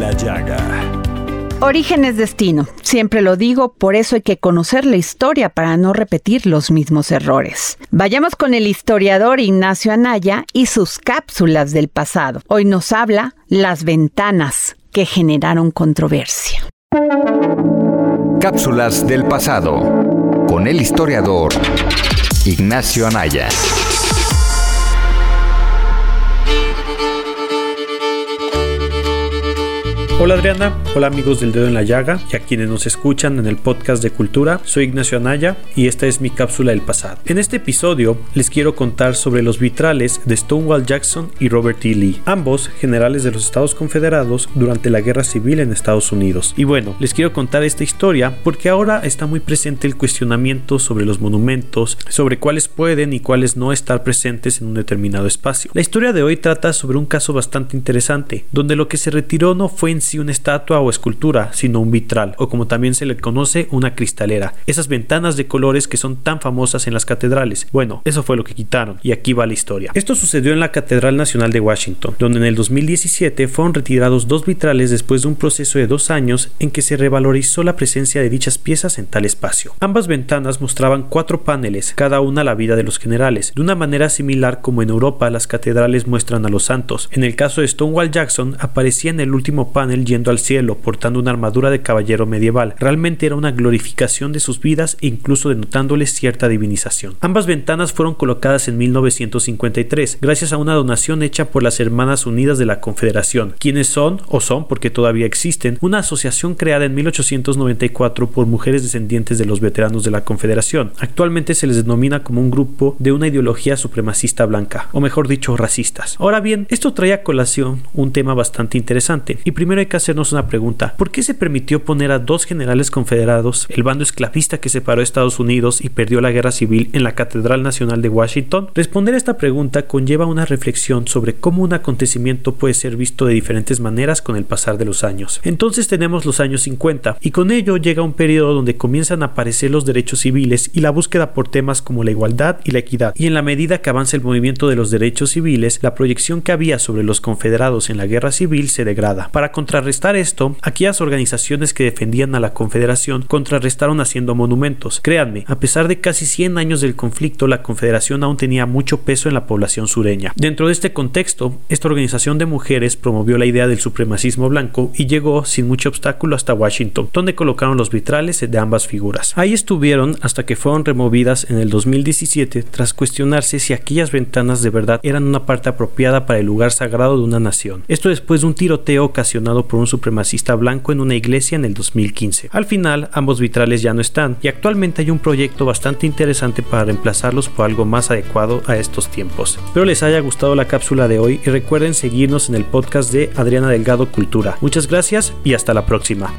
la llaga. Origen es destino, siempre lo digo, por eso hay que conocer la historia para no repetir los mismos errores. Vayamos con el historiador Ignacio Anaya y sus cápsulas del pasado. Hoy nos habla las ventanas que generaron controversia. Cápsulas del pasado con el historiador Ignacio Anaya. Hola Adriana, hola amigos del dedo en la llaga y a quienes nos escuchan en el podcast de cultura, soy Ignacio Anaya y esta es mi cápsula del pasado. En este episodio les quiero contar sobre los vitrales de Stonewall Jackson y Robert E. Lee, ambos generales de los Estados Confederados durante la Guerra Civil en Estados Unidos. Y bueno, les quiero contar esta historia porque ahora está muy presente el cuestionamiento sobre los monumentos, sobre cuáles pueden y cuáles no estar presentes en un determinado espacio. La historia de hoy trata sobre un caso bastante interesante, donde lo que se retiró no fue en una estatua o escultura, sino un vitral, o como también se le conoce, una cristalera. Esas ventanas de colores que son tan famosas en las catedrales. Bueno, eso fue lo que quitaron, y aquí va la historia. Esto sucedió en la Catedral Nacional de Washington, donde en el 2017 fueron retirados dos vitrales después de un proceso de dos años en que se revalorizó la presencia de dichas piezas en tal espacio. Ambas ventanas mostraban cuatro paneles, cada una la vida de los generales, de una manera similar como en Europa las catedrales muestran a los santos. En el caso de Stonewall Jackson aparecía en el último panel yendo al cielo portando una armadura de caballero medieval. Realmente era una glorificación de sus vidas e incluso denotándoles cierta divinización. Ambas ventanas fueron colocadas en 1953 gracias a una donación hecha por las Hermanas Unidas de la Confederación, quienes son, o son porque todavía existen, una asociación creada en 1894 por mujeres descendientes de los veteranos de la Confederación. Actualmente se les denomina como un grupo de una ideología supremacista blanca, o mejor dicho, racistas. Ahora bien, esto trae a colación un tema bastante interesante, y primero hay que hacernos una pregunta. ¿Por qué se permitió poner a dos generales confederados, el bando esclavista que separó a Estados Unidos y perdió la guerra civil en la Catedral Nacional de Washington? Responder a esta pregunta conlleva una reflexión sobre cómo un acontecimiento puede ser visto de diferentes maneras con el pasar de los años. Entonces tenemos los años 50 y con ello llega un periodo donde comienzan a aparecer los derechos civiles y la búsqueda por temas como la igualdad y la equidad. Y en la medida que avanza el movimiento de los derechos civiles, la proyección que había sobre los confederados en la guerra civil se degrada. Para contra contrarrestar esto, aquellas organizaciones que defendían a la Confederación contrarrestaron haciendo monumentos. Créanme, a pesar de casi 100 años del conflicto, la Confederación aún tenía mucho peso en la población sureña. Dentro de este contexto, esta organización de mujeres promovió la idea del supremacismo blanco y llegó sin mucho obstáculo hasta Washington, donde colocaron los vitrales de ambas figuras. Ahí estuvieron hasta que fueron removidas en el 2017 tras cuestionarse si aquellas ventanas de verdad eran una parte apropiada para el lugar sagrado de una nación. Esto después de un tiroteo ocasionado por un supremacista blanco en una iglesia en el 2015. Al final, ambos vitrales ya no están y actualmente hay un proyecto bastante interesante para reemplazarlos por algo más adecuado a estos tiempos. Espero les haya gustado la cápsula de hoy y recuerden seguirnos en el podcast de Adriana Delgado Cultura. Muchas gracias y hasta la próxima.